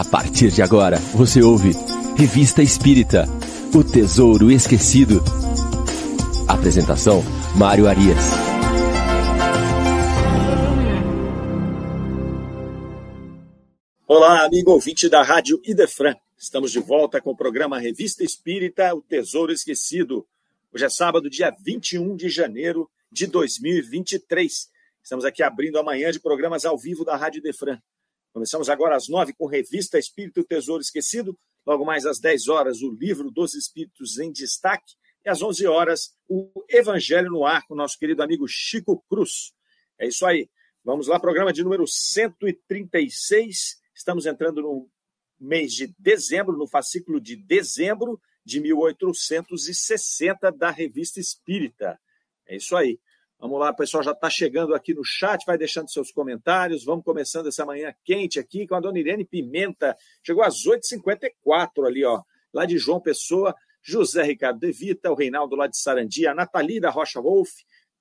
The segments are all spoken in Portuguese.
A partir de agora, você ouve Revista Espírita O Tesouro Esquecido. Apresentação: Mário Arias. Olá, amigo ouvinte da Rádio Idefran. Estamos de volta com o programa Revista Espírita O Tesouro Esquecido. Hoje é sábado, dia 21 de janeiro de 2023. Estamos aqui abrindo amanhã de programas ao vivo da Rádio Defran. Começamos agora às nove com Revista Espírito Tesouro Esquecido. Logo mais às dez horas, o Livro dos Espíritos em Destaque. E às onze horas, o Evangelho no Ar com nosso querido amigo Chico Cruz. É isso aí. Vamos lá, programa de número 136. Estamos entrando no mês de dezembro, no fascículo de dezembro de 1860 da Revista Espírita. É isso aí. Vamos lá, o pessoal já está chegando aqui no chat, vai deixando seus comentários. Vamos começando essa manhã quente aqui com a dona Irene Pimenta. Chegou às 8h54 ali, ó, lá de João Pessoa, José Ricardo De Vita, o Reinaldo lá de Sarandi, a Nathalie da Rocha Wolf,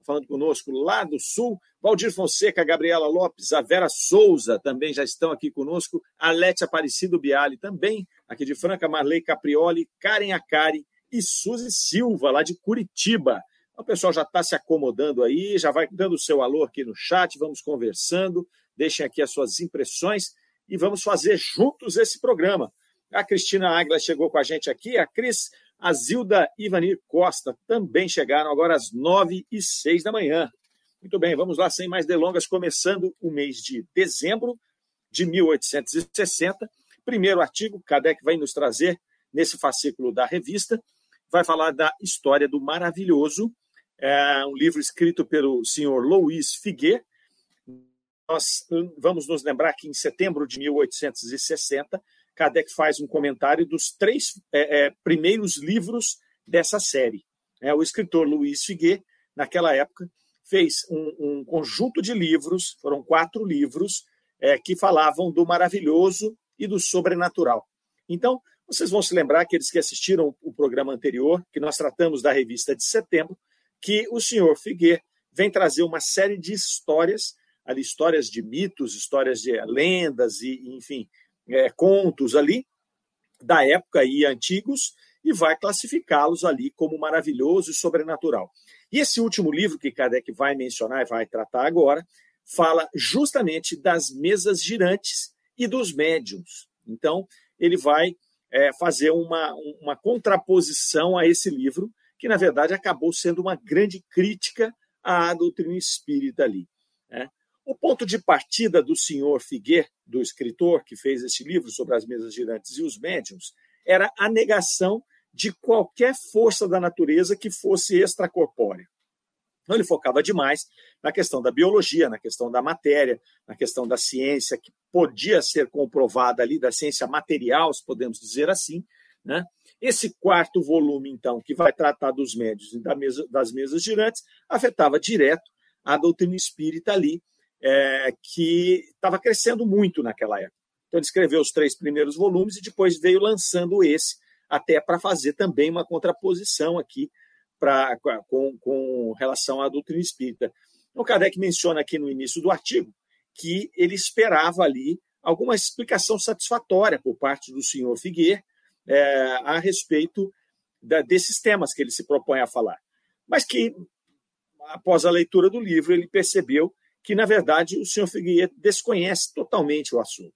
falando conosco lá do Sul, Valdir Fonseca, Gabriela Lopes, a Vera Souza também já estão aqui conosco, a Lete Aparecido Biali também, aqui de Franca, Marley Caprioli, Karen Acari e Suzy Silva, lá de Curitiba. O pessoal já está se acomodando aí, já vai dando o seu alô aqui no chat, vamos conversando, deixem aqui as suas impressões e vamos fazer juntos esse programa. A Cristina Águila chegou com a gente aqui, a Cris, a Zilda Ivanir Costa também chegaram agora às nove e seis da manhã. Muito bem, vamos lá, sem mais delongas, começando o mês de dezembro de 1860. Primeiro artigo, Kardec vai nos trazer nesse fascículo da revista, vai falar da história do maravilhoso é um livro escrito pelo senhor Louis Figuet. Nós vamos nos lembrar que em setembro de 1860, Kardec faz um comentário dos três é, é, primeiros livros dessa série. É, o escritor Louis Figuet, naquela época, fez um, um conjunto de livros, foram quatro livros, é, que falavam do maravilhoso e do sobrenatural. Então, vocês vão se lembrar, aqueles que assistiram o programa anterior, que nós tratamos da revista de setembro, que o senhor Figueiredo vem trazer uma série de histórias, ali histórias de mitos, histórias de lendas e, enfim, é, contos ali da época e antigos e vai classificá-los ali como maravilhoso e sobrenatural. E esse último livro que Kardec vai mencionar e vai tratar agora fala justamente das mesas girantes e dos médiums. Então, ele vai é, fazer uma, uma contraposição a esse livro que na verdade acabou sendo uma grande crítica à doutrina espírita ali. Né? O ponto de partida do senhor Figueiredo, do escritor que fez esse livro sobre as mesas girantes e os médiums, era a negação de qualquer força da natureza que fosse extracorpórea. Então, ele focava demais na questão da biologia, na questão da matéria, na questão da ciência, que podia ser comprovada ali, da ciência material, se podemos dizer assim, né? Esse quarto volume, então, que vai tratar dos médios e das mesas girantes, afetava direto a doutrina espírita ali, é, que estava crescendo muito naquela época. Então, ele escreveu os três primeiros volumes e depois veio lançando esse, até para fazer também uma contraposição aqui pra, com, com relação à doutrina espírita. Então, Kardec menciona aqui no início do artigo que ele esperava ali alguma explicação satisfatória por parte do senhor Figueiredo é, a respeito da, desses temas que ele se propõe a falar. Mas que, após a leitura do livro, ele percebeu que, na verdade, o senhor Figueiredo desconhece totalmente o assunto.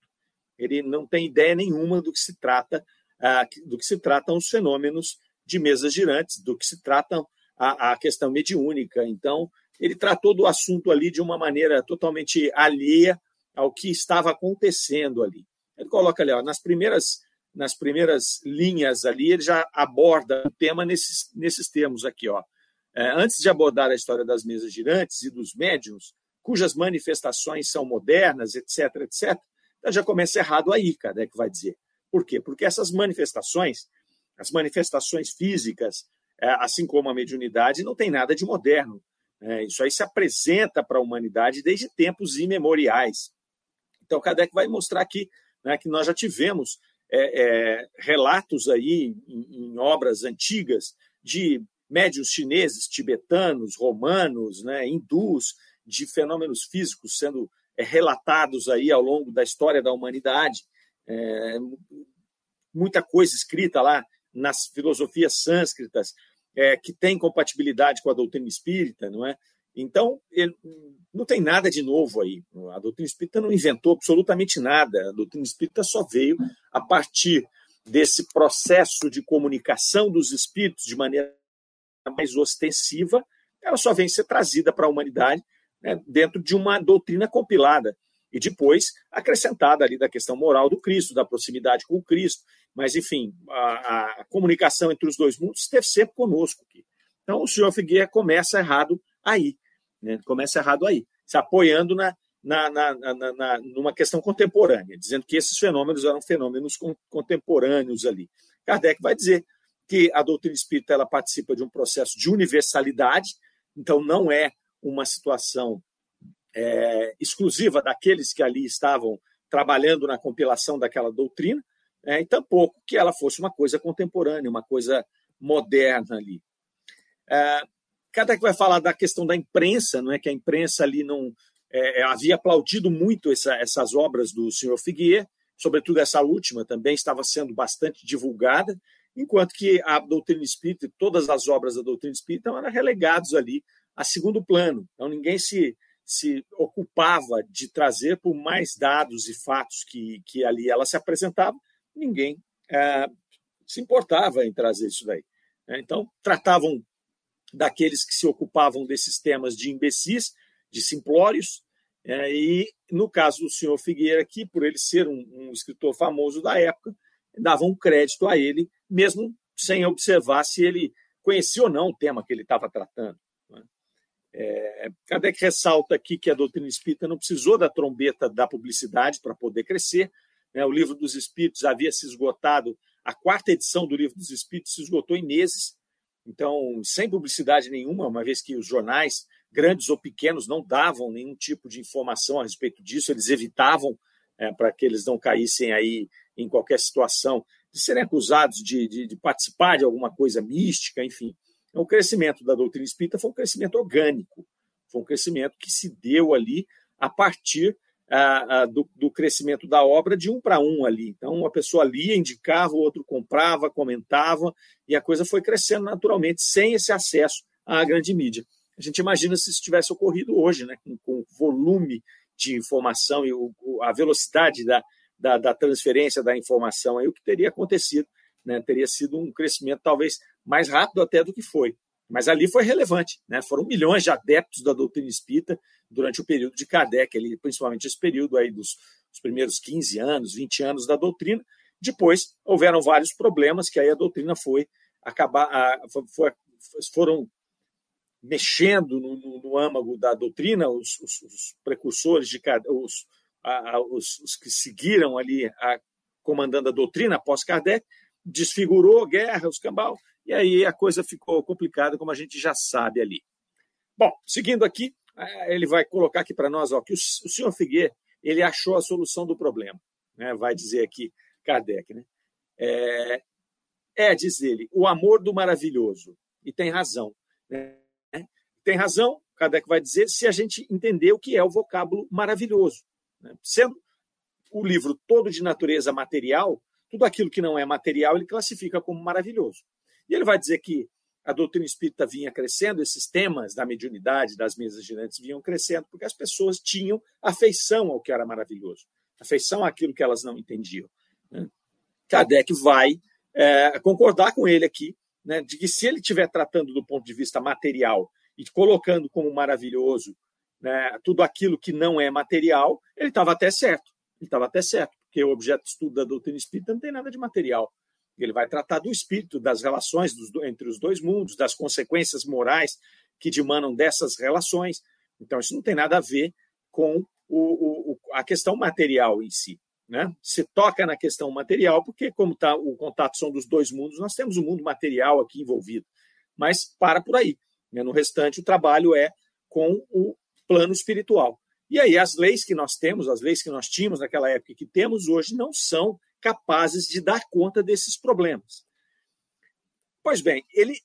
Ele não tem ideia nenhuma do que se trata, do que se tratam os fenômenos de mesas girantes, do que se tratam a, a questão mediúnica. Então, ele tratou do assunto ali de uma maneira totalmente alheia ao que estava acontecendo ali. Ele coloca ali, ó, nas primeiras nas primeiras linhas ali, ele já aborda o tema nesses, nesses termos aqui. Ó. É, antes de abordar a história das mesas girantes e dos médiums, cujas manifestações são modernas, etc., etc., então já começa errado aí, cara, é que vai dizer. Por quê? Porque essas manifestações, as manifestações físicas, é, assim como a mediunidade, não tem nada de moderno. É, isso aí se apresenta para a humanidade desde tempos imemoriais. Então, Kardec vai mostrar aqui né, que nós já tivemos é, é, relatos aí em, em, obras antigas de médios chineses, tibetanos, romanos, né, hindus, de fenômenos físicos sendo é, relatados aí ao longo da história da humanidade. é, muita coisa escrita lá nas filosofias sânscritas é, que tem compatibilidade com a doutrina espírita, não é? Então, ele, não tem nada de novo aí. A doutrina espírita não inventou absolutamente nada. A doutrina espírita só veio a partir desse processo de comunicação dos espíritos de maneira mais ostensiva, ela só vem ser trazida para a humanidade né, dentro de uma doutrina compilada e depois acrescentada ali da questão moral do Cristo, da proximidade com o Cristo. Mas, enfim, a, a comunicação entre os dois mundos esteve sempre conosco aqui. Então, o senhor Figueira começa errado aí, né? começa errado aí, se apoiando na, na, na, na, na, numa questão contemporânea, dizendo que esses fenômenos eram fenômenos contemporâneos ali. Kardec vai dizer que a doutrina espírita ela participa de um processo de universalidade, então não é uma situação é, exclusiva daqueles que ali estavam trabalhando na compilação daquela doutrina, é, e tampouco que ela fosse uma coisa contemporânea, uma coisa moderna ali. É, Kardec vai falar da questão da imprensa, não é que a imprensa ali não é, é, havia aplaudido muito essa, essas obras do senhor Figuier, sobretudo essa última também estava sendo bastante divulgada, enquanto que a doutrina espírita, todas as obras da doutrina espírita eram relegados ali a segundo plano. Então ninguém se, se ocupava de trazer por mais dados e fatos que, que ali ela se apresentava, ninguém é, se importava em trazer isso daí. Né? Então tratavam daqueles que se ocupavam desses temas de imbecis, de simplórios, é, e no caso do senhor Figueira aqui, por ele ser um, um escritor famoso da época, davam crédito a ele, mesmo sem observar se ele conhecia ou não o tema que ele estava tratando. Né? É, Kardec ressalta aqui que a doutrina espírita não precisou da trombeta da publicidade para poder crescer. Né? O livro dos Espíritos havia se esgotado, a quarta edição do livro dos Espíritos se esgotou em meses, então, sem publicidade nenhuma, uma vez que os jornais grandes ou pequenos, não davam nenhum tipo de informação a respeito disso, eles evitavam é, para que eles não caíssem aí em qualquer situação de serem acusados de, de, de, participar de alguma coisa mística, enfim. Então, o crescimento da doutrina espírita foi um crescimento orgânico, foi um crescimento que se deu ali a partir a, a, do, do, crescimento da obra de um para um ali. Então, uma pessoa lia, indicava, o outro comprava, comentava, e a coisa foi crescendo naturalmente, sem esse acesso à grande mídia. A gente imagina se isso tivesse ocorrido hoje, né, com, com o volume de informação e o, a velocidade da, da, da, transferência da informação, aí o que teria acontecido, né, teria sido um crescimento talvez mais rápido até do que foi. Mas ali foi relevante, né? foram milhões de adeptos da doutrina espírita durante o período de Kardec, ali, principalmente esse período aí dos, dos primeiros 15 anos, 20 anos da doutrina. Depois houveram vários problemas que aí a doutrina foi acabar, a, foi, foram mexendo no, no, no âmago da doutrina, os, os, os precursores, de os, a, os, os, que seguiram ali a, comandando a doutrina após Kardec, desfigurou guerra, os cambal, e aí a coisa ficou complicada, como a gente já sabe ali. Bom, seguindo aqui, é, ele vai colocar aqui para nós ó, que o, o senhor Figueiredo ele achou a solução do problema. Né? Vai dizer aqui Kardec. Né? É, é, diz ele, o amor do maravilhoso. E tem razão. Né? Tem razão, Kardec vai dizer, se a gente entender o que é o vocábulo maravilhoso. Né? Sendo o livro todo de natureza material, tudo aquilo que não é material ele classifica como maravilhoso. E ele vai dizer que a doutrina espírita vinha crescendo, esses temas da mediunidade, das mesas girantes vinham crescendo, porque as pessoas tinham afeição ao que era maravilhoso, afeição àquilo que elas não entendiam. Né? Kardec vai é, concordar com ele aqui, né, de que se ele estiver tratando do ponto de vista material e colocando como maravilhoso né, tudo aquilo que não é material, ele estava até certo. Ele estava até certo, porque o objeto de estudo da doutrina espírita não tem nada de material. Ele vai tratar do espírito, das relações dos, entre os dois mundos, das consequências morais que dimanam dessas relações. Então, isso não tem nada a ver com o, o, a questão material em si. Né? Se toca na questão material, porque, como tá, o contato são dos dois mundos, nós temos o um mundo material aqui envolvido. Mas para por aí. Né? No restante, o trabalho é com o plano espiritual. E aí, as leis que nós temos, as leis que nós tínhamos naquela época e que temos hoje, não são capazes de dar conta desses problemas. Pois bem, ele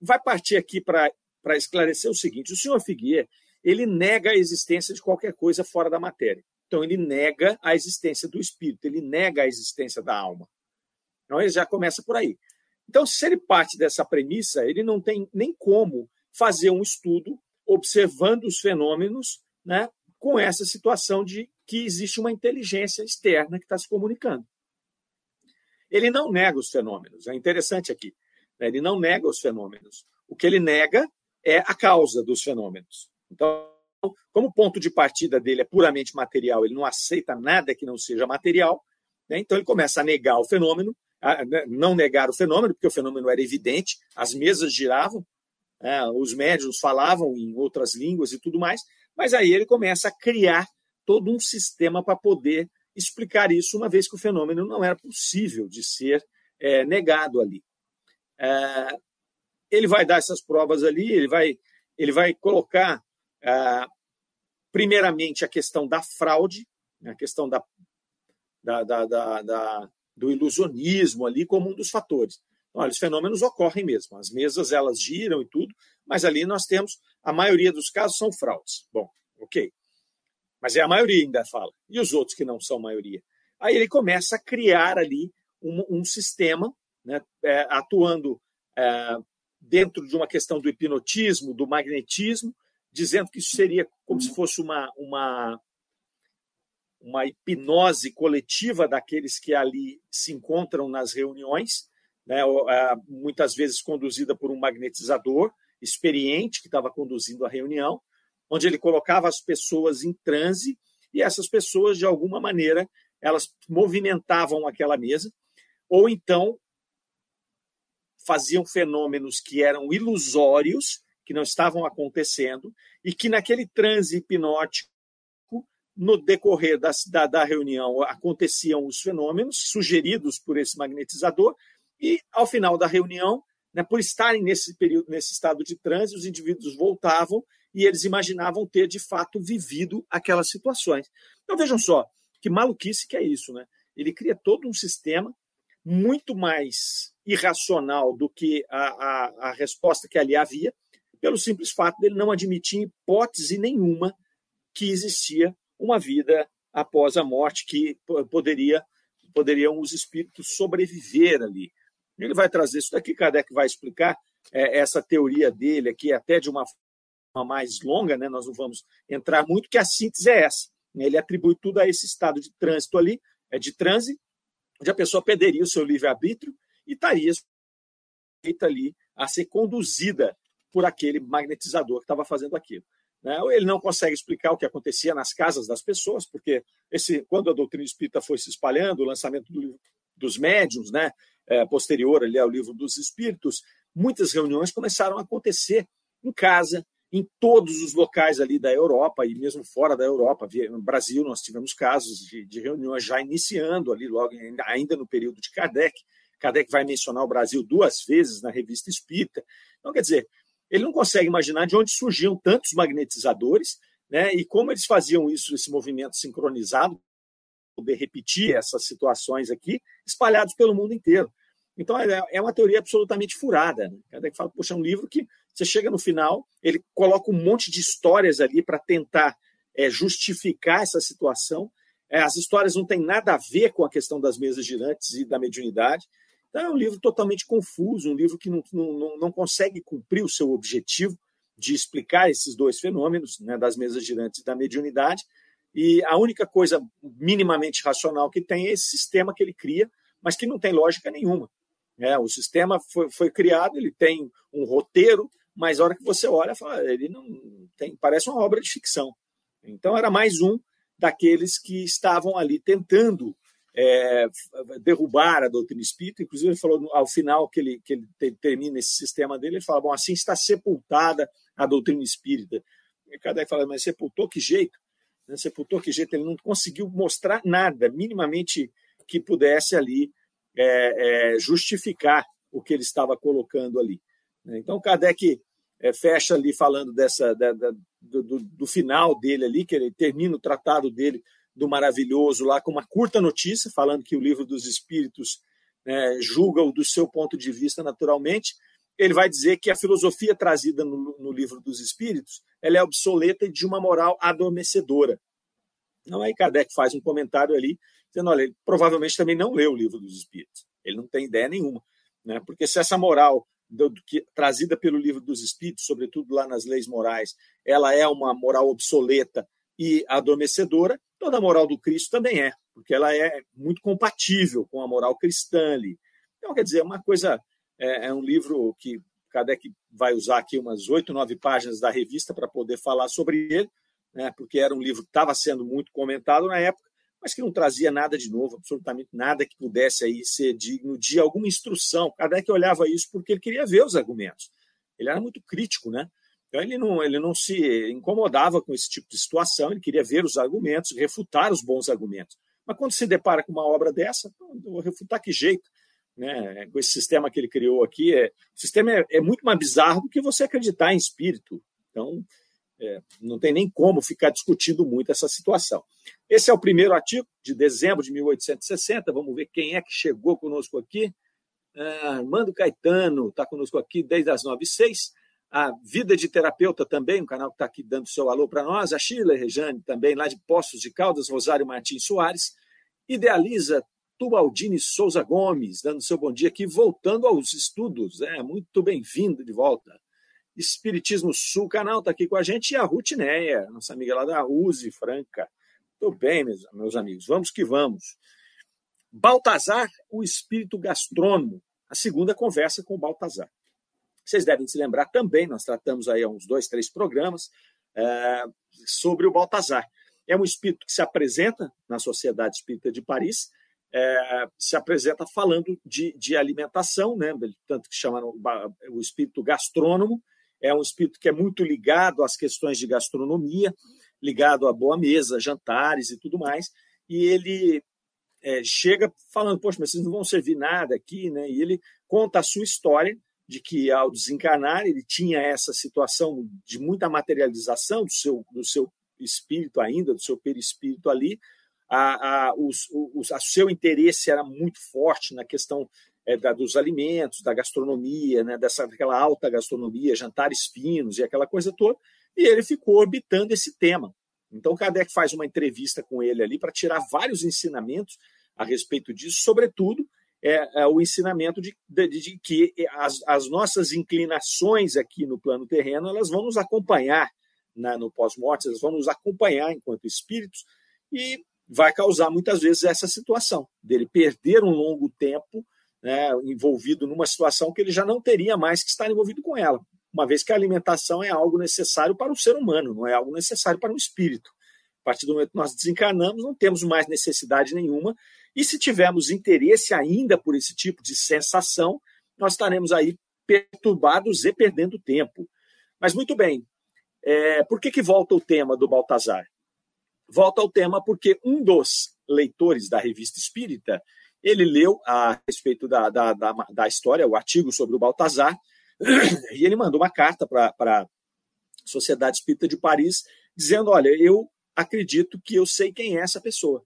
vai partir aqui para esclarecer o seguinte: o senhor Figuier ele nega a existência de qualquer coisa fora da matéria. Então ele nega a existência do espírito, ele nega a existência da alma. Então ele já começa por aí. Então, se ele parte dessa premissa, ele não tem nem como fazer um estudo observando os fenômenos né, com essa situação de que existe uma inteligência externa que está se comunicando. Ele não nega os fenômenos, é interessante aqui. Né? Ele não nega os fenômenos. O que ele nega é a causa dos fenômenos. Então, como o ponto de partida dele é puramente material, ele não aceita nada que não seja material, né? então ele começa a negar o fenômeno, a né, não negar o fenômeno, porque o fenômeno era evidente, as mesas giravam, né? os médios falavam em outras línguas e tudo mais, mas aí ele começa a criar todo um sistema para poder explicar isso, uma vez que o fenômeno não era possível de ser é, negado ali. É, ele vai dar essas provas ali, ele vai, ele vai colocar, é, primeiramente, a questão da fraude, né, a questão da, da, da, da, do ilusionismo ali como um dos fatores. Olha, os fenômenos ocorrem mesmo, as mesas elas giram e tudo, mas ali nós temos, a maioria dos casos são fraudes. Bom, ok. Mas é a maioria ainda fala. E os outros que não são maioria? Aí ele começa a criar ali um, um sistema, né, é, atuando é, dentro de uma questão do hipnotismo, do magnetismo, dizendo que isso seria como se fosse uma, uma, uma hipnose coletiva daqueles que ali se encontram nas reuniões, né, é, muitas vezes conduzida por um magnetizador experiente que estava conduzindo a reunião, onde ele colocava as pessoas em transe e essas pessoas, de alguma maneira, elas movimentavam aquela mesa, ou então faziam fenômenos que eram ilusórios, que não estavam acontecendo, e que naquele transe hipnótico, no decorrer da, da, da reunião, aconteciam os fenômenos sugeridos por esse magnetizador, e ao final da reunião, né, por estarem nesse período, nesse estado de transe, os indivíduos voltavam e eles imaginavam ter de fato vivido aquelas situações. Então vejam só, que maluquice que é isso, né? Ele cria todo um sistema muito mais irracional do que a, a, a resposta que ali havia, pelo simples fato dele não admitir hipótese nenhuma que existia uma vida após a morte que poderia poderiam os espíritos sobreviver ali. Ele vai trazer isso daqui, Kardec vai explicar é, essa teoria dele aqui, até de uma mais longa, né, nós não vamos entrar muito, que a síntese é essa. Né, ele atribui tudo a esse estado de trânsito ali, é de transe, onde a pessoa perderia o seu livre-arbítrio e estaria feita ali a ser conduzida por aquele magnetizador que estava fazendo aquilo. Né? Ele não consegue explicar o que acontecia nas casas das pessoas, porque esse, quando a doutrina espírita foi se espalhando, o lançamento do livro dos médiums, né, é, posterior ali ao livro dos espíritos, muitas reuniões começaram a acontecer em casa, em todos os locais ali da Europa e mesmo fora da Europa. No Brasil, nós tivemos casos de, de reuniões já iniciando ali, logo ainda no período de Kardec. Kardec vai mencionar o Brasil duas vezes na revista Espírita. Então, quer dizer, ele não consegue imaginar de onde surgiam tantos magnetizadores né, e como eles faziam isso, esse movimento sincronizado, poder repetir essas situações aqui, espalhados pelo mundo inteiro. Então, é, é uma teoria absolutamente furada. Né? Kardec fala, poxa, é um livro que você chega no final, ele coloca um monte de histórias ali para tentar é, justificar essa situação. É, as histórias não têm nada a ver com a questão das mesas girantes e da mediunidade. Então, é um livro totalmente confuso, um livro que não, não, não consegue cumprir o seu objetivo de explicar esses dois fenômenos, né, das mesas girantes e da mediunidade. E a única coisa minimamente racional que tem é esse sistema que ele cria, mas que não tem lógica nenhuma. É, o sistema foi, foi criado, ele tem um roteiro, mas a hora que você olha, fala, ele não tem, parece uma obra de ficção. Então era mais um daqueles que estavam ali tentando é, derrubar a doutrina espírita. Inclusive ele falou ao final que ele, que ele termina esse sistema dele, ele fala, bom, assim está sepultada a doutrina espírita. E Kardec fala, mas sepultou que jeito? Né, sepultou que jeito? Ele não conseguiu mostrar nada, minimamente que pudesse ali é, é, justificar o que ele estava colocando ali. Então Kardec é, fecha ali falando dessa da, da, do, do, final dele ali, que ele termina o tratado dele do maravilhoso lá com uma curta notícia, falando que o livro dos Espíritos né, julga-o do seu ponto de vista naturalmente. Ele vai dizer que a filosofia trazida no, no livro dos Espíritos ela é obsoleta e de uma moral adormecedora. Então aí Kardec faz um comentário ali, dizendo, olha, ele provavelmente também não leu o livro dos Espíritos. Ele não tem ideia nenhuma. Né? Porque se essa moral do, do que, trazida pelo livro dos Espíritos, sobretudo lá nas leis morais, ela é uma moral obsoleta e adormecedora, toda a moral do Cristo também é, porque ela é muito compatível com a moral cristã ali. Então, quer dizer, é uma coisa, é, é um livro que Kardec vai usar aqui umas oito, nove páginas da revista para poder falar sobre ele, né, porque era um livro que estava sendo muito comentado na época, mas que não trazia nada de novo, absolutamente nada que pudesse aí ser digno de alguma instrução. Kardec olhava isso porque ele queria ver os argumentos. Ele era muito crítico, né? Então ele não, ele não se incomodava com esse tipo de situação, ele queria ver os argumentos, refutar os bons argumentos. Mas quando se depara com uma obra dessa, vou refutar que jeito? Né? Com esse sistema que ele criou aqui, é, o sistema é, é muito mais bizarro do que você acreditar em espírito. Então, é, não tem nem como ficar discutindo muito essa situação. Esse é o primeiro artigo de dezembro de 1860. Vamos ver quem é que chegou conosco aqui. Ah, Armando Caetano está conosco aqui desde as 9 e 6. A Vida de Terapeuta também, um canal que está aqui dando seu alô para nós. A Sheila Rejane também, lá de Poços de Caldas, Rosário Martins Soares. Idealiza Tubaldini Souza Gomes, dando seu bom dia aqui, voltando aos estudos. É, muito bem-vindo de volta. Espiritismo Sul Canal está aqui com a gente e a Ruth Neia, nossa amiga lá da USE Franca. Tudo bem, meus, meus amigos, vamos que vamos. Baltazar, o espírito gastrônomo, a segunda conversa com o Baltazar. Vocês devem se lembrar também, nós tratamos aí há uns dois, três programas é, sobre o Baltazar. É um espírito que se apresenta na Sociedade Espírita de Paris, é, se apresenta falando de, de alimentação, né? tanto que chamaram o espírito gastrônomo, é um espírito que é muito ligado às questões de gastronomia, ligado à boa mesa, jantares e tudo mais. E ele é, chega falando: Poxa, mas vocês não vão servir nada aqui, né? E ele conta a sua história de que, ao desencarnar, ele tinha essa situação de muita materialização do seu, do seu espírito ainda, do seu perispírito ali. A, a, os, os, a seu interesse era muito forte na questão é, da, dos alimentos, da gastronomia, né, dessa daquela alta gastronomia, jantares finos e aquela coisa toda, e ele ficou orbitando esse tema. Então, Kardec faz uma entrevista com ele ali para tirar vários ensinamentos a respeito disso, sobretudo é, é o ensinamento de, de, de que as, as, nossas inclinações aqui no plano terreno elas vão nos acompanhar na, no pós-morte, elas vão nos acompanhar enquanto espíritos e vai causar muitas vezes essa situação dele perder um longo tempo né, envolvido numa situação que ele já não teria mais que estar envolvido com ela, uma vez que a alimentação é algo necessário para o ser humano, não é algo necessário para o espírito. A partir do momento que nós desencarnamos, não temos mais necessidade nenhuma, e se tivermos interesse ainda por esse tipo de sensação, nós estaremos aí perturbados e perdendo tempo. Mas muito bem, é, por que, que volta o tema do Baltazar? Volta ao tema porque um dos leitores da revista Espírita ele leu a respeito da, da, da, da história, o artigo sobre o Baltazar, e ele mandou uma carta para a Sociedade Espírita de Paris, dizendo: Olha, eu acredito que eu sei quem é essa pessoa.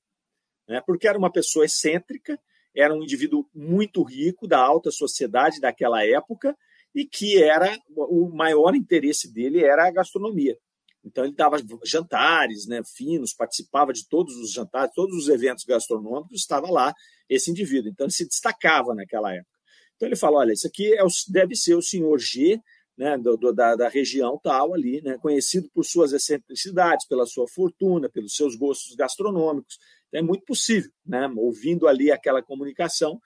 Né? Porque era uma pessoa excêntrica, era um indivíduo muito rico, da alta sociedade daquela época, e que era o maior interesse dele era a gastronomia. Então ele dava jantares, né, finos, participava de todos os jantares, todos os eventos gastronômicos, estava lá esse indivíduo. Então ele se destacava naquela época. Então ele fala, olha, isso aqui é o, deve ser o senhor G, né, do, do, da, da, região tal ali, né, conhecido por suas excentricidades, pela sua fortuna, pelos seus gostos gastronômicos. Então, é muito possível, né, ouvindo ali aquela comunicação,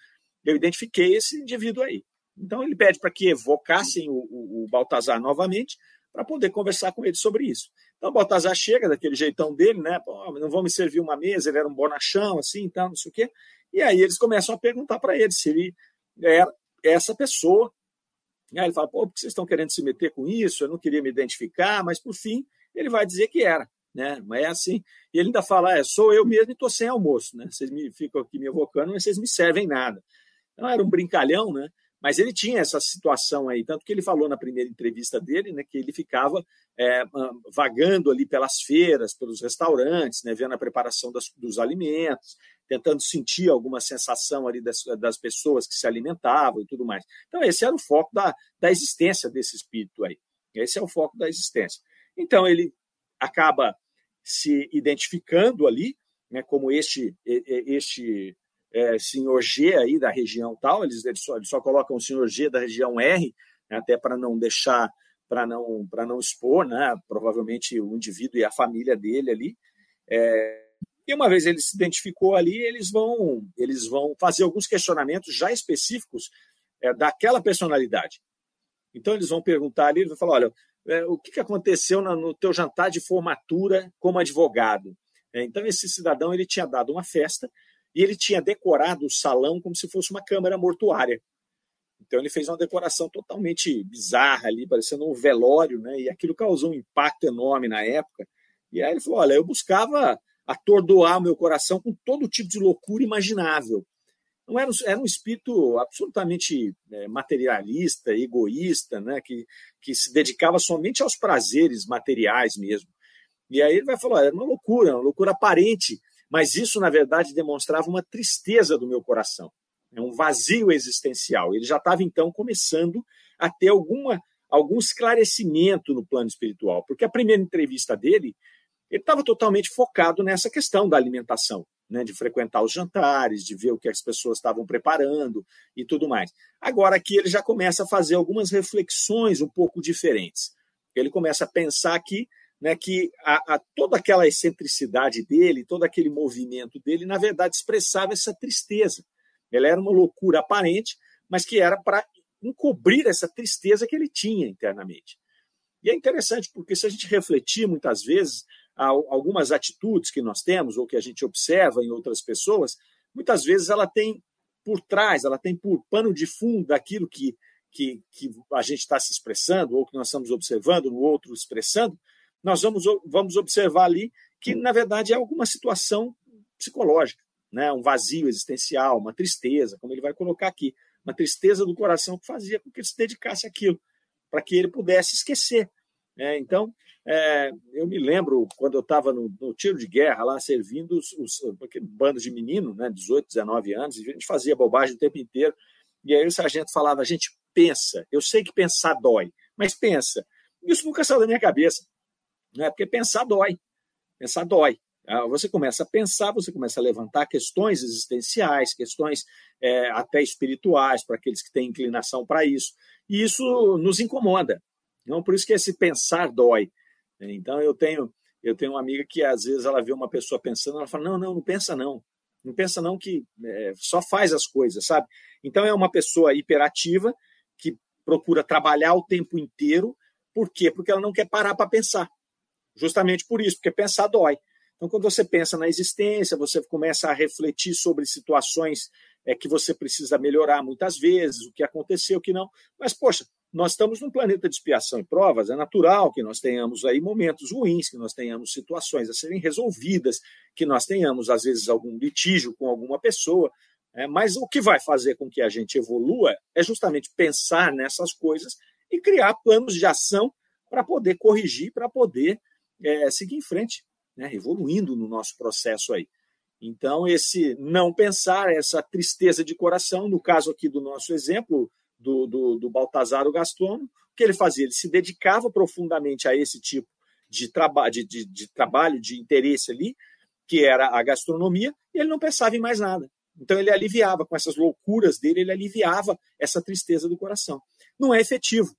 eu identifiquei esse indivíduo aí. Então ele pede para que evocassem o, o, o Baltazar novamente, para poder conversar com ele sobre isso. Então, Baltazar chega daquele jeitão dele, né? Pô, não vão me servir uma mesa, ele era um bonachão, assim, então, não sei o quê. E aí eles começam a perguntar para ele se ele era essa pessoa. E aí ele fala, pô, por que vocês estão querendo se meter com isso? Eu não queria me identificar, mas por fim ele vai dizer que era. Né? Mas é assim. E ele ainda fala, é, sou eu mesmo e estou sem almoço. Né? Vocês me ficam aqui me evocando, mas vocês me servem nada. Então era um brincalhão, né? Mas ele tinha essa situação aí, tanto que ele falou na primeira entrevista dele, né, que ele ficava é, vagando ali pelas feiras, pelos restaurantes, né, vendo a preparação das, dos alimentos, tentando sentir alguma sensação ali das, das pessoas que se alimentavam e tudo mais. Então, esse era o foco da, da existência desse espírito aí. Esse é o foco da existência. Então, ele acaba se identificando ali, né, como este, este é, senhor G aí da região tal, eles, eles, só, eles só colocam o senhor G da região R, né, até para não deixar, para não, não expor, né, provavelmente o indivíduo e a família dele ali. É, e uma vez ele se identificou ali, eles vão, eles vão fazer alguns questionamentos já específicos é, daquela personalidade. Então eles vão perguntar ali, ele falar, olha, é, o que, que aconteceu no, no teu jantar de formatura como advogado? É, então esse cidadão ele tinha dado uma festa e ele tinha decorado o salão como se fosse uma câmara mortuária. Então ele fez uma decoração totalmente bizarra ali, parecendo um velório, né? E aquilo causou um impacto enorme na época. E aí ele falou: olha, eu buscava atordoar meu coração com todo tipo de loucura imaginável. Não era, era um espírito absolutamente é, materialista, egoísta, né? que, que se dedicava somente aos prazeres materiais mesmo. E aí ele vai falar: era uma loucura, uma loucura aparente, mas isso, na verdade, demonstrava uma tristeza do meu coração, é um vazio existencial. Ele já estava, então, começando a ter alguma, algum esclarecimento no plano espiritual, porque a primeira entrevista dele ele estava totalmente focado nessa questão da alimentação, né, de frequentar os jantares, de ver o que as pessoas estavam preparando e tudo mais. Agora aqui ele já começa a fazer algumas reflexões um pouco diferentes. Ele começa a pensar aqui né, que a, a, toda aquela excentricidade dele, todo aquele movimento dele, na verdade expressava essa tristeza. Ela era uma loucura aparente, mas que era para encobrir essa tristeza que ele tinha internamente. E é interessante porque se a gente refletir muitas vezes, algumas atitudes que nós temos ou que a gente observa em outras pessoas, muitas vezes ela tem por trás, ela tem por pano de fundo daquilo que, que, que a gente está se expressando ou que nós estamos observando no outro expressando, nós vamos, vamos observar ali que, na verdade, é alguma situação psicológica, né? um vazio existencial, uma tristeza, como ele vai colocar aqui, uma tristeza do coração que fazia com que ele se dedicasse àquilo, para que ele pudesse esquecer. Né? Então, é, eu me lembro quando eu estava no, no, tiro de guerra lá, servindo os, os bandos de menino, né, 18, 19 anos, e a gente fazia bobagem o tempo inteiro. E aí o sargento falava: a gente pensa, eu sei que pensar dói, mas pensa. Isso nunca saiu da minha cabeça, né, porque pensar dói. Pensar dói. Ah, você começa a pensar, você começa a levantar questões existenciais, questões é, até espirituais para aqueles que têm inclinação para isso. E isso nos incomoda. Então, por isso que esse pensar dói. Então eu tenho eu tenho uma amiga que às vezes ela vê uma pessoa pensando, ela fala não não não pensa não, não pensa não que é, só faz as coisas, sabe? Então é uma pessoa hiperativa que procura trabalhar o tempo inteiro, por quê? Porque ela não quer parar para pensar, justamente por isso, porque pensar dói. Então quando você pensa na existência, você começa a refletir sobre situações é, que você precisa melhorar muitas vezes, o que aconteceu, o que não. Mas poxa, nós estamos num planeta de expiação e provas, é natural que nós tenhamos aí momentos ruins, que nós tenhamos situações a serem resolvidas, que nós tenhamos, às vezes, algum litígio com alguma pessoa, é, mas o que vai fazer com que a gente evolua é justamente pensar nessas coisas e criar planos de ação para poder corrigir, para poder é, seguir em frente, né, evoluindo no nosso processo aí. Então, esse não pensar, essa tristeza de coração, no caso aqui do nosso exemplo, do, do, do Baltazar o Gastrônomo, o que ele fazia? Ele se dedicava profundamente a esse tipo de, traba de, de, de trabalho, de interesse ali, que era a gastronomia, e ele não pensava em mais nada. Então ele aliviava, com essas loucuras dele, ele aliviava essa tristeza do coração. Não é efetivo.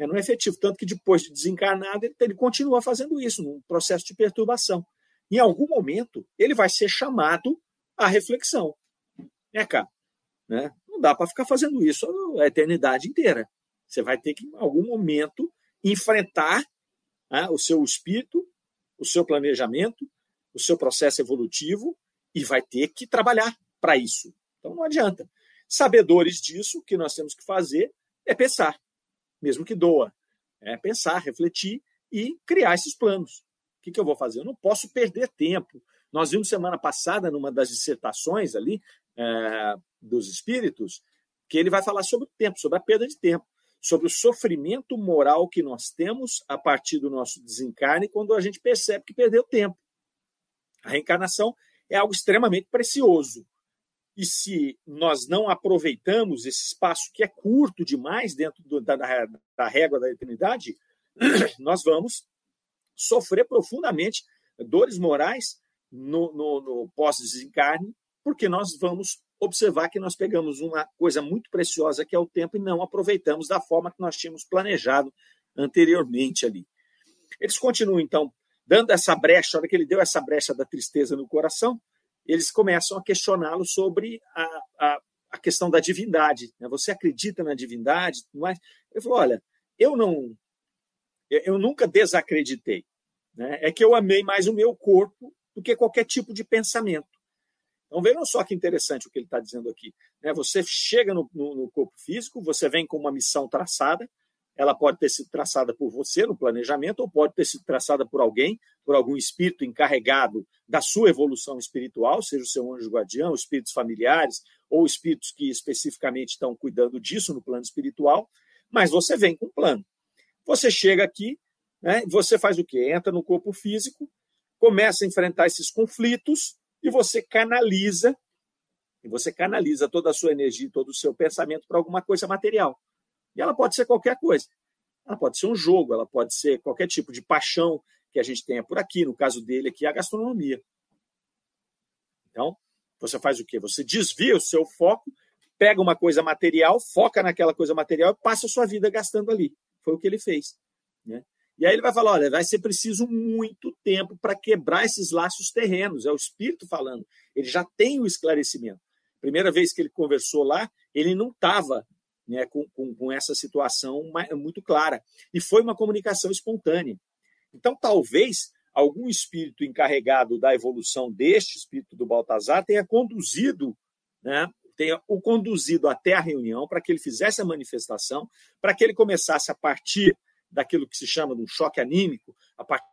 É, não é efetivo. Tanto que depois de desencarnado, ele, ele continua fazendo isso, num processo de perturbação. Em algum momento, ele vai ser chamado à reflexão. É, cara. Né? Não dá para ficar fazendo isso a eternidade inteira. Você vai ter que, em algum momento, enfrentar né, o seu espírito, o seu planejamento, o seu processo evolutivo e vai ter que trabalhar para isso. Então não adianta. Sabedores disso, o que nós temos que fazer é pensar, mesmo que doa. É pensar, refletir e criar esses planos. O que, que eu vou fazer? Eu não posso perder tempo. Nós vimos semana passada, numa das dissertações ali, é, dos espíritos, que ele vai falar sobre o tempo, sobre a perda de tempo, sobre o sofrimento moral que nós temos a partir do nosso desencarne quando a gente percebe que perdeu tempo. A reencarnação é algo extremamente precioso. E se nós não aproveitamos esse espaço que é curto demais dentro do, da, da régua da eternidade, nós vamos sofrer profundamente dores morais no, no, no pós-desencarne, porque nós vamos observar que nós pegamos uma coisa muito preciosa que é o tempo e não aproveitamos da forma que nós tínhamos planejado anteriormente ali. Eles continuam, então, dando essa brecha, a hora que ele deu essa brecha da tristeza no coração, eles começam a questioná-lo sobre a, a, a, questão da divindade. Né? Você acredita na divindade? Mas ele falou: olha, eu não, eu nunca desacreditei. Né? É que eu amei mais o meu corpo do que qualquer tipo de pensamento. Então vejam só que interessante o que ele está dizendo aqui. Né? Você chega no, no, no corpo físico, você vem com uma missão traçada, ela pode ter sido traçada por você no planejamento, ou pode ter sido traçada por alguém, por algum espírito encarregado da sua evolução espiritual, seja o seu anjo guardião, espíritos familiares, ou espíritos que especificamente estão cuidando disso no plano espiritual, mas você vem com um plano. Você chega aqui, né, você faz o quê? Entra no corpo físico, começa a enfrentar esses conflitos e você canaliza, e você canaliza toda a sua energia, todo o seu pensamento para alguma coisa material. E ela pode ser qualquer coisa. Ela pode ser um jogo, ela pode ser qualquer tipo de paixão que a gente tenha por aqui. No caso dele aqui, a gastronomia. Então, você faz o quê? Você desvia o seu foco, pega uma coisa material, foca naquela coisa material e passa a sua vida gastando ali. Foi o que ele fez. Né? E aí ele vai falar: olha, vai ser preciso muito tempo para quebrar esses laços terrenos. É o Espírito falando. Ele já tem o esclarecimento. Primeira vez que ele conversou lá, ele não estava né, com, com, com essa situação muito clara. E foi uma comunicação espontânea. Então, talvez algum espírito encarregado da evolução deste espírito do Baltazar tenha conduzido, né, tenha o conduzido até a reunião para que ele fizesse a manifestação, para que ele começasse a partir daquilo que se chama de um choque anímico, a partir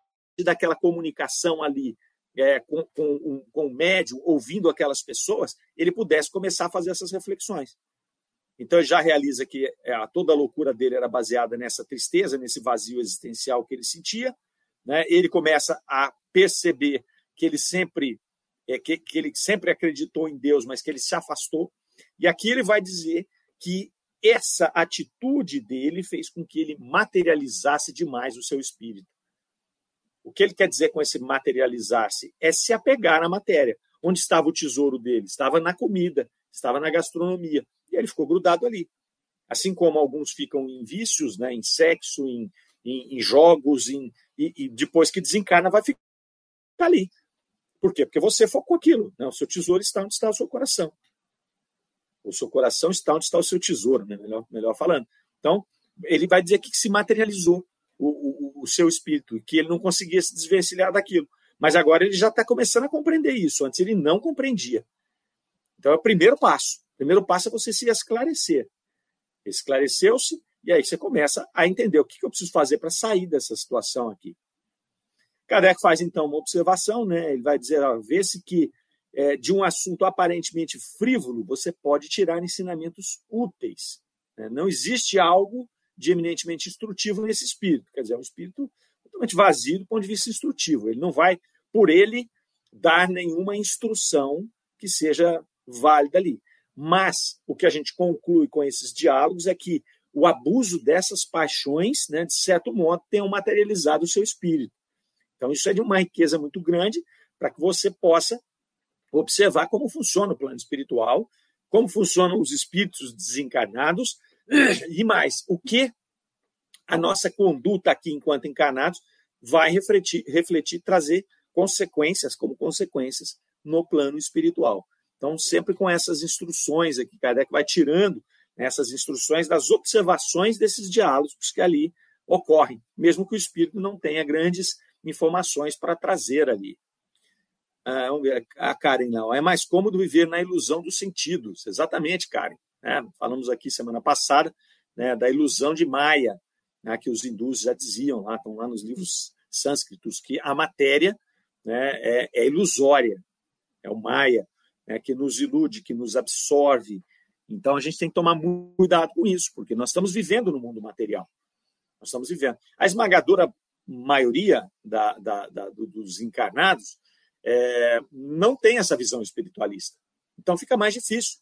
daquela comunicação ali é, com, com, com o médium, ouvindo aquelas pessoas, ele pudesse começar a fazer essas reflexões. Então ele já realiza que é, toda a loucura dele era baseada nessa tristeza, nesse vazio existencial que ele sentia. Né? Ele começa a perceber que ele sempre é, que, que ele sempre acreditou em Deus, mas que ele se afastou. E aqui ele vai dizer que essa atitude dele fez com que ele materializasse demais o seu espírito. O que ele quer dizer com esse materializar-se? É se apegar à matéria. Onde estava o tesouro dele? Estava na comida, estava na gastronomia e ele ficou grudado ali. Assim como alguns ficam em vícios, né, em sexo, em, em, em jogos, em, e, e, depois que desencarna vai ficar ali. Por quê? Porque você focou aquilo. Né? O seu tesouro está onde está o seu coração. O seu coração está onde está o seu tesouro, né? melhor, melhor falando. Então, ele vai dizer que se materializou o, o, o seu espírito, que ele não conseguia se desvencilhar daquilo. Mas agora ele já está começando a compreender isso. Antes ele não compreendia. Então é o primeiro passo. O primeiro passo é você se esclarecer. Esclareceu-se, e aí você começa a entender o que eu preciso fazer para sair dessa situação aqui. Kardec faz então uma observação, né? ele vai dizer: vê-se que é, de um assunto aparentemente frívolo você pode tirar ensinamentos úteis. Né? Não existe algo de eminentemente instrutivo nesse espírito. Quer dizer, é um espírito totalmente vazio do ponto de vista instrutivo. Ele não vai, por ele, dar nenhuma instrução que seja válida ali. Mas o que a gente conclui com esses diálogos é que o abuso dessas paixões, né, de certo modo, tem materializado o seu espírito. Então, isso é de uma riqueza muito grande para que você possa observar como funciona o plano espiritual, como funcionam os espíritos desencarnados e mais, o que a nossa conduta aqui enquanto encarnados vai refletir, refletir trazer consequências como consequências no plano espiritual. Então, sempre com essas instruções aqui, Kardec vai tirando essas instruções das observações desses diálogos que ali ocorrem, mesmo que o espírito não tenha grandes informações para trazer ali. Ah, a Karen não. É mais cômodo viver na ilusão dos sentidos. Exatamente, Karen. Né? Falamos aqui semana passada né, da ilusão de Maia, né, que os hindus já diziam lá, estão lá nos livros sânscritos, que a matéria né, é, é ilusória, é o Maia né, que nos ilude, que nos absorve. Então a gente tem que tomar muito cuidado com isso, porque nós estamos vivendo no mundo material. Nós estamos vivendo. A esmagadora maioria da, da, da, dos encarnados é, não tem essa visão espiritualista. Então fica mais difícil.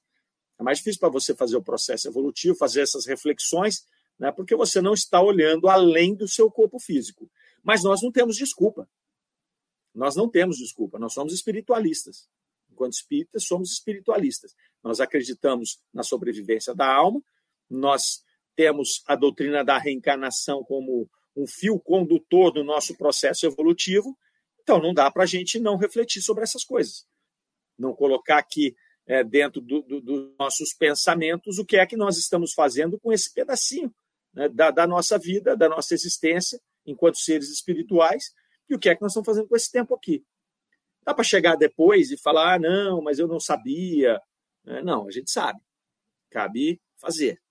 É mais difícil para você fazer o processo evolutivo, fazer essas reflexões, né, porque você não está olhando além do seu corpo físico. Mas nós não temos desculpa. Nós não temos desculpa, nós somos espiritualistas. Enquanto espíritas, somos espiritualistas. Nós acreditamos na sobrevivência da alma, nós temos a doutrina da reencarnação como um fio condutor do nosso processo evolutivo, então não dá para a gente não refletir sobre essas coisas. Não colocar aqui é, dentro dos do, do nossos pensamentos o que é que nós estamos fazendo com esse pedacinho né, da, da nossa vida, da nossa existência enquanto seres espirituais, e o que é que nós estamos fazendo com esse tempo aqui. Dá para chegar depois e falar, ah, não, mas eu não sabia. É, não, a gente sabe. Cabe fazer.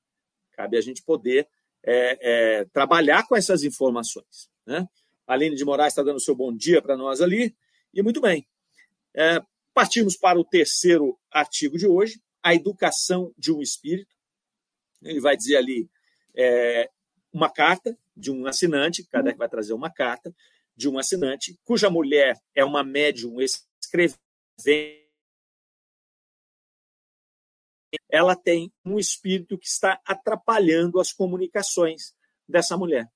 Cabe a gente poder é, é, trabalhar com essas informações. Né? Aline de Moraes está dando seu bom dia para nós ali, e muito bem. É, partimos para o terceiro artigo de hoje, a educação de um espírito. Ele vai dizer ali é, uma carta de um assinante, Kardec vai trazer uma carta de um assinante, cuja mulher é uma médium escrevente ela tem um espírito que está atrapalhando as comunicações dessa mulher.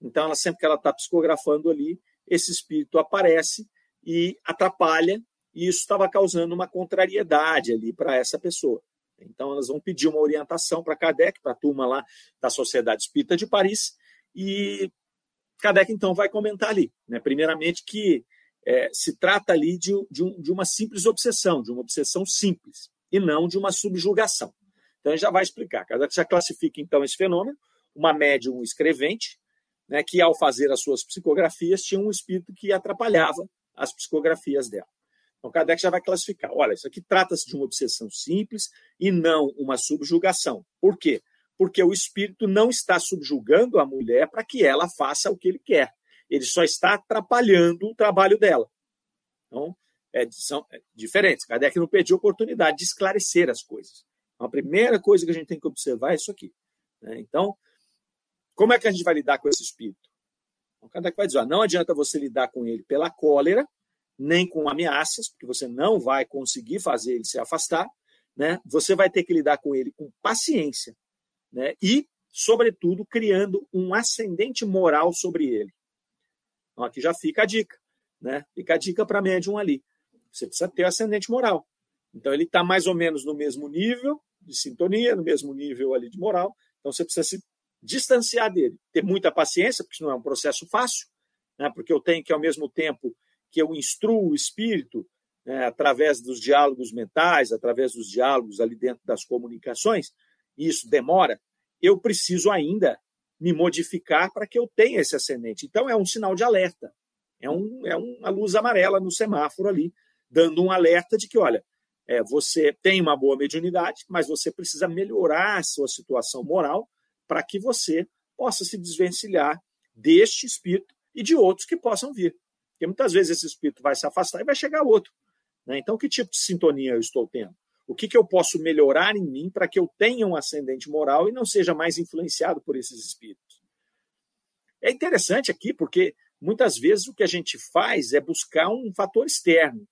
Então, ela sempre que ela está psicografando ali, esse espírito aparece e atrapalha, e isso estava causando uma contrariedade ali para essa pessoa. Então, elas vão pedir uma orientação para Kardec, para a turma lá da Sociedade Espírita de Paris, e Kardec, então, vai comentar ali, né? primeiramente, que é, se trata ali de, de, um, de uma simples obsessão, de uma obsessão simples e não de uma subjugação. Então, a gente já vai explicar. Já classifica, então, esse fenômeno, uma médium escrevente, né, que, ao fazer as suas psicografias, tinha um espírito que atrapalhava as psicografias dela. Então, Kardec já vai classificar. Olha, isso aqui trata-se de uma obsessão simples e não uma subjugação. Por quê? Porque o espírito não está subjugando a mulher para que ela faça o que ele quer. Ele só está atrapalhando o trabalho dela. Então, é, são é, diferentes. Kardec não perdeu a oportunidade de esclarecer as coisas. Então, a primeira coisa que a gente tem que observar é isso aqui. Né? Então, como é que a gente vai lidar com esse espírito? Então, Kardec vai dizer: ó, não adianta você lidar com ele pela cólera, nem com ameaças, porque você não vai conseguir fazer ele se afastar. Né? Você vai ter que lidar com ele com paciência né? e, sobretudo, criando um ascendente moral sobre ele. Então, aqui já fica a dica. Né? Fica a dica para médium ali. Você precisa ter ascendente moral. Então, ele está mais ou menos no mesmo nível de sintonia, no mesmo nível ali de moral. Então, você precisa se distanciar dele. Ter muita paciência, porque não é um processo fácil, né? porque eu tenho que, ao mesmo tempo que eu instruo o espírito, né, através dos diálogos mentais, através dos diálogos ali dentro das comunicações, e isso demora, eu preciso ainda me modificar para que eu tenha esse ascendente. Então, é um sinal de alerta. É, um, é uma luz amarela no semáforo ali, dando um alerta de que, olha, é, você tem uma boa mediunidade, mas você precisa melhorar a sua situação moral para que você possa se desvencilhar deste espírito e de outros que possam vir. Porque muitas vezes esse espírito vai se afastar e vai chegar outro. Né? Então, que tipo de sintonia eu estou tendo? O que, que eu posso melhorar em mim para que eu tenha um ascendente moral e não seja mais influenciado por esses espíritos? É interessante aqui porque muitas vezes o que a gente faz é buscar um fator externo.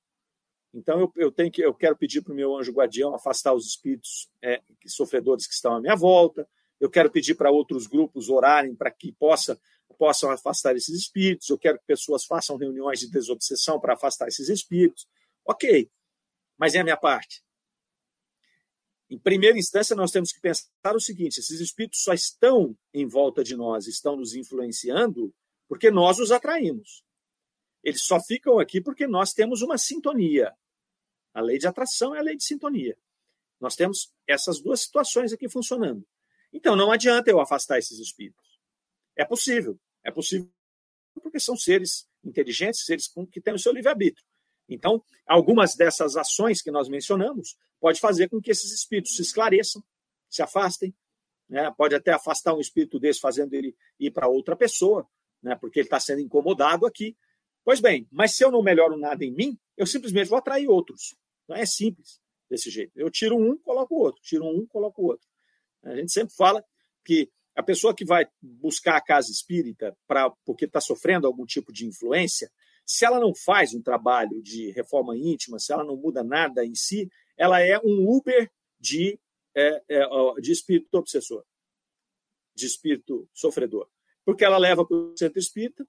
Então eu, eu tenho que eu quero pedir para o meu anjo guardião afastar os espíritos é, sofredores que estão à minha volta. Eu quero pedir para outros grupos orarem para que possa, possam afastar esses espíritos. Eu quero que pessoas façam reuniões de desobsessão para afastar esses espíritos. Ok, mas é a minha parte. Em primeira instância, nós temos que pensar o seguinte: esses espíritos só estão em volta de nós, estão nos influenciando porque nós os atraímos. Eles só ficam aqui porque nós temos uma sintonia. A lei de atração é a lei de sintonia. Nós temos essas duas situações aqui funcionando. Então, não adianta eu afastar esses espíritos. É possível. É possível porque são seres inteligentes, seres que têm o seu livre-arbítrio. Então, algumas dessas ações que nós mencionamos pode fazer com que esses espíritos se esclareçam, se afastem, né? pode até afastar um espírito desse, fazendo ele ir para outra pessoa, né? porque ele está sendo incomodado aqui. Pois bem, mas se eu não melhoro nada em mim, eu simplesmente vou atrair outros. Não é simples desse jeito. Eu tiro um, coloco o outro, tiro um, coloco o outro. A gente sempre fala que a pessoa que vai buscar a casa espírita pra, porque está sofrendo algum tipo de influência, se ela não faz um trabalho de reforma íntima, se ela não muda nada em si, ela é um Uber de, é, é, de espírito obsessor, de espírito sofredor. Porque ela leva para o centro espírita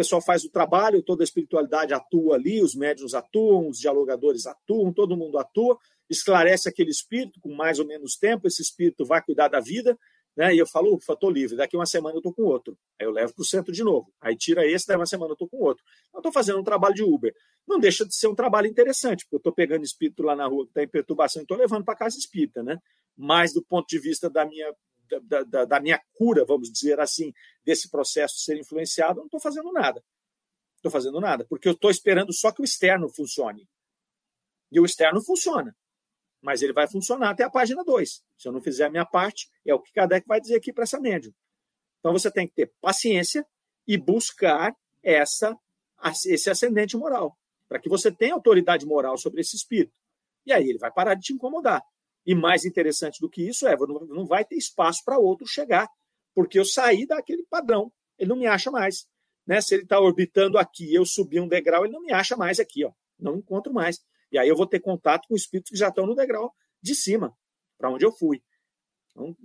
pessoal faz o trabalho, toda a espiritualidade atua ali, os médiuns atuam, os dialogadores atuam, todo mundo atua, esclarece aquele espírito com mais ou menos tempo, esse espírito vai cuidar da vida, né? E eu falo, ufa, livre, daqui uma semana eu estou com outro. Aí eu levo para o centro de novo. Aí tira esse, daí uma semana eu estou com outro. Eu estou fazendo um trabalho de Uber. Não deixa de ser um trabalho interessante, porque eu estou pegando espírito lá na rua que está em perturbação e estou levando para casa espírita, né? Mas do ponto de vista da minha, da, da, da minha cura, vamos dizer assim, desse processo ser influenciado, eu não estou fazendo nada. Estou fazendo nada, porque eu estou esperando só que o externo funcione. E o externo funciona mas ele vai funcionar até a página 2. Se eu não fizer a minha parte, é o que Kardec vai dizer aqui para essa médium. Então você tem que ter paciência e buscar essa, esse ascendente moral, para que você tenha autoridade moral sobre esse espírito. E aí ele vai parar de te incomodar. E mais interessante do que isso é, não vai ter espaço para outro chegar, porque eu saí daquele padrão, ele não me acha mais. Né? Se ele está orbitando aqui, eu subi um degrau, ele não me acha mais aqui, ó. não encontro mais. E aí eu vou ter contato com espíritos que já estão no degrau de cima, para onde eu fui. Então,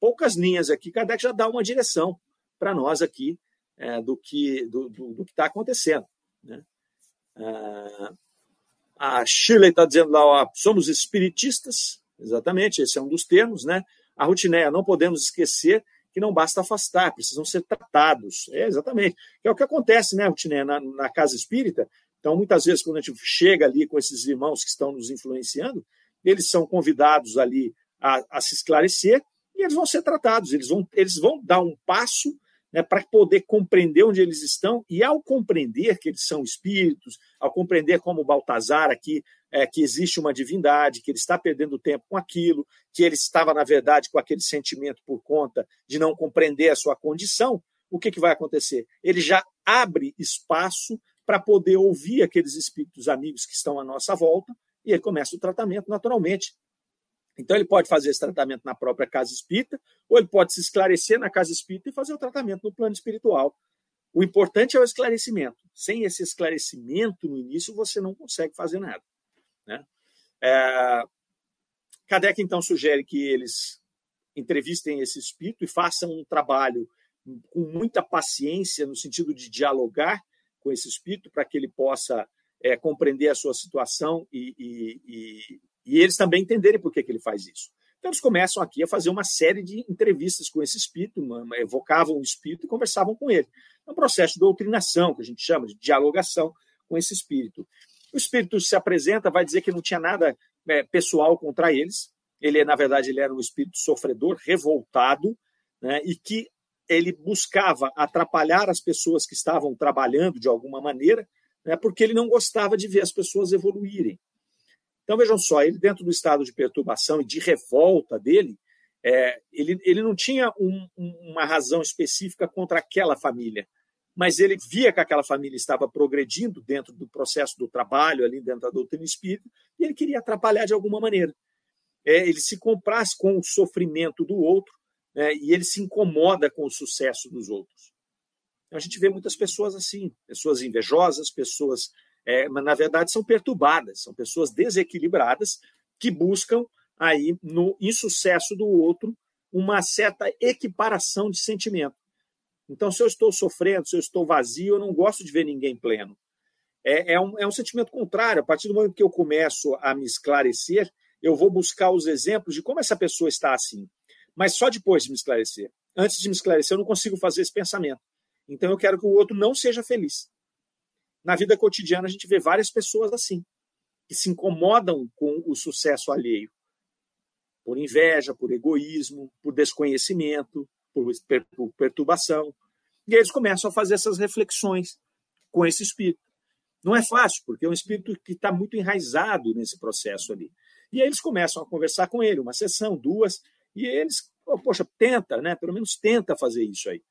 poucas linhas aqui, Kardec já dá uma direção para nós aqui é, do que do, do, do que está acontecendo. Né? Ah, a Shirley está dizendo lá, ó, somos espiritistas, exatamente, esse é um dos termos, né? A Rutineia, não podemos esquecer que não basta afastar, precisam ser tratados. É, exatamente. É o que acontece, né, Rutineia, na, na casa espírita, então, muitas vezes, quando a gente chega ali com esses irmãos que estão nos influenciando, eles são convidados ali a, a se esclarecer e eles vão ser tratados, eles vão, eles vão dar um passo né, para poder compreender onde eles estão, e ao compreender que eles são espíritos, ao compreender como Baltazar aqui, é, que existe uma divindade, que ele está perdendo tempo com aquilo, que ele estava, na verdade, com aquele sentimento por conta de não compreender a sua condição, o que, que vai acontecer? Ele já abre espaço para poder ouvir aqueles espíritos amigos que estão à nossa volta e ele começa o tratamento naturalmente. Então, ele pode fazer esse tratamento na própria casa espírita, ou ele pode se esclarecer na casa espírita e fazer o tratamento no plano espiritual. O importante é o esclarecimento. Sem esse esclarecimento no início, você não consegue fazer nada. Né? É... Kardec, então, sugere que eles entrevistem esse espírito e façam um trabalho com muita paciência, no sentido de dialogar com esse espírito para que ele possa é, compreender a sua situação e, e, e, e, eles também entenderem por que, que ele faz isso. Então, eles começam aqui a fazer uma série de entrevistas com esse espírito, evocavam o espírito e conversavam com ele. É um processo de doutrinação, que a gente chama de dialogação com esse espírito. O espírito se apresenta, vai dizer que não tinha nada é, pessoal contra eles. Ele, na verdade, ele era um espírito sofredor, revoltado, né, e que ele buscava atrapalhar as pessoas que estavam trabalhando de alguma maneira, né, porque ele não gostava de ver as pessoas evoluírem. Então, vejam só, ele, dentro do estado de perturbação e de revolta dele, é, ele, ele não tinha um, uma razão específica contra aquela família, mas ele via que aquela família estava progredindo dentro do processo do trabalho, ali dentro da doutrina espírita, e ele queria atrapalhar de alguma maneira. É, ele se comprasse com o sofrimento do outro né, e ele se incomoda com o sucesso dos outros. Então, a gente vê muitas pessoas assim, pessoas invejosas, pessoas, é, mas na verdade são perturbadas, são pessoas desequilibradas que buscam aí no insucesso do outro uma certa equiparação de sentimento. Então, se eu estou sofrendo, se eu estou vazio, eu não gosto de ver ninguém pleno. É, é, um, é um sentimento contrário. A partir do momento que eu começo a me esclarecer, eu vou buscar os exemplos de como essa pessoa está assim mas só depois de me esclarecer. Antes de me esclarecer, eu não consigo fazer esse pensamento. Então eu quero que o outro não seja feliz. Na vida cotidiana, a gente vê várias pessoas assim, que se incomodam com o sucesso alheio. Por inveja, por egoísmo, por desconhecimento, por, por perturbação. E eles começam a fazer essas reflexões com esse espírito. Não é fácil, porque é um espírito que está muito enraizado nesse processo ali. E aí eles começam a conversar com ele, uma sessão, duas, e eles, oh, poxa, tenta, né? Pelo menos tenta fazer isso aí.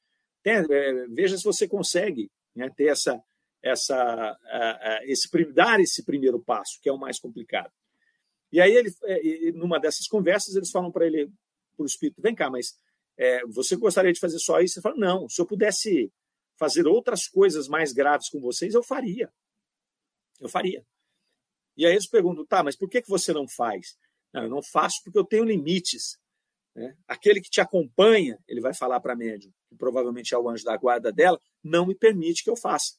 Tenta, é, veja se você consegue né, ter essa, essa, esse, dar esse primeiro passo, que é o mais complicado. E aí, ele, é, numa dessas conversas, eles falam para ele, para o espírito: vem cá, mas é, você gostaria de fazer só isso? Ele fala: não, se eu pudesse fazer outras coisas mais graves com vocês, eu faria. Eu faria. E aí eles perguntam: tá, mas por que, que você não faz? Não, eu não faço porque eu tenho limites. Né? Aquele que te acompanha, ele vai falar para a médium, que provavelmente é o anjo da guarda dela, não me permite que eu faça.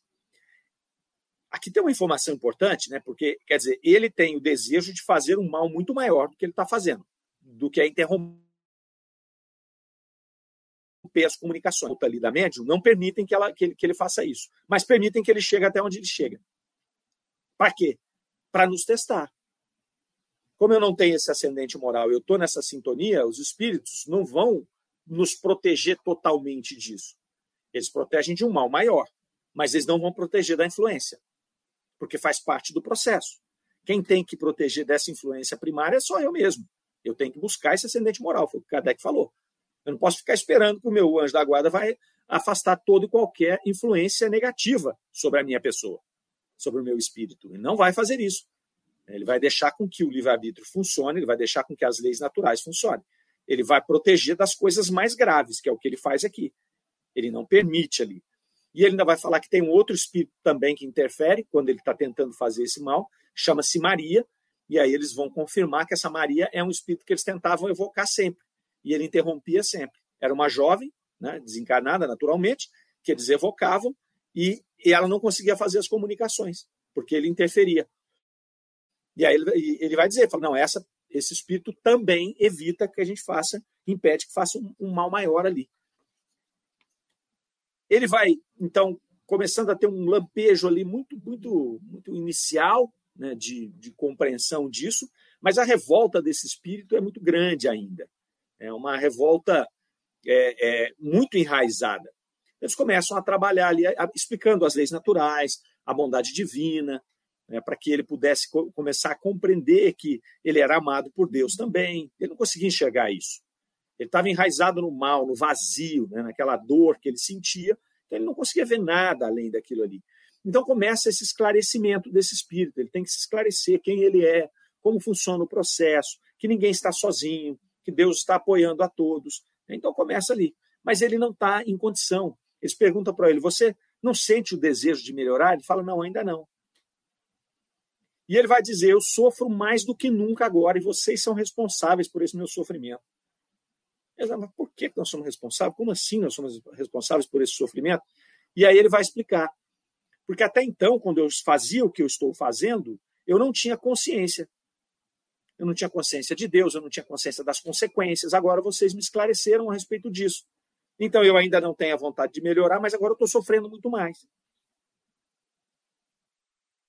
Aqui tem uma informação importante, né? Porque, quer dizer, ele tem o desejo de fazer um mal muito maior do que ele está fazendo, do que é interromper as comunicações ali da médium, não permitem que, ela, que, ele, que ele faça isso, mas permitem que ele chegue até onde ele chega. Para quê? Para nos testar. Como eu não tenho esse ascendente moral, eu estou nessa sintonia, os espíritos não vão nos proteger totalmente disso. Eles protegem de um mal maior, mas eles não vão proteger da influência, porque faz parte do processo. Quem tem que proteger dessa influência primária é só eu mesmo. Eu tenho que buscar esse ascendente moral, foi o que Kardec falou. Eu não posso ficar esperando que o meu anjo da guarda vai afastar toda e qualquer influência negativa sobre a minha pessoa, sobre o meu espírito. Ele não vai fazer isso. Ele vai deixar com que o livre-arbítrio funcione, ele vai deixar com que as leis naturais funcionem. Ele vai proteger das coisas mais graves, que é o que ele faz aqui. Ele não permite ali. E ele ainda vai falar que tem um outro espírito também que interfere quando ele está tentando fazer esse mal, chama-se Maria, e aí eles vão confirmar que essa Maria é um espírito que eles tentavam evocar sempre, e ele interrompia sempre. Era uma jovem, né, desencarnada naturalmente, que eles evocavam, e, e ela não conseguia fazer as comunicações, porque ele interferia. E aí ele, ele vai dizer, fala, não, essa, esse espírito também evita que a gente faça, impede que faça um, um mal maior ali. Ele vai, então, começando a ter um lampejo ali muito, muito, muito inicial né, de, de compreensão disso, mas a revolta desse espírito é muito grande ainda. É uma revolta é, é, muito enraizada. Eles começam a trabalhar ali, explicando as leis naturais, a bondade divina, né, para que ele pudesse co começar a compreender que ele era amado por Deus também. Ele não conseguia enxergar isso. Ele estava enraizado no mal, no vazio, né, naquela dor que ele sentia, então ele não conseguia ver nada além daquilo ali. Então começa esse esclarecimento desse espírito. Ele tem que se esclarecer quem ele é, como funciona o processo, que ninguém está sozinho, que Deus está apoiando a todos. Então começa ali. Mas ele não está em condição. Eles perguntam para ele: Você não sente o desejo de melhorar? Ele fala: Não, ainda não. E ele vai dizer: Eu sofro mais do que nunca agora e vocês são responsáveis por esse meu sofrimento. Mas por que nós somos responsáveis? Como assim nós somos responsáveis por esse sofrimento? E aí ele vai explicar. Porque até então, quando eu fazia o que eu estou fazendo, eu não tinha consciência. Eu não tinha consciência de Deus, eu não tinha consciência das consequências. Agora vocês me esclareceram a respeito disso. Então eu ainda não tenho a vontade de melhorar, mas agora eu estou sofrendo muito mais.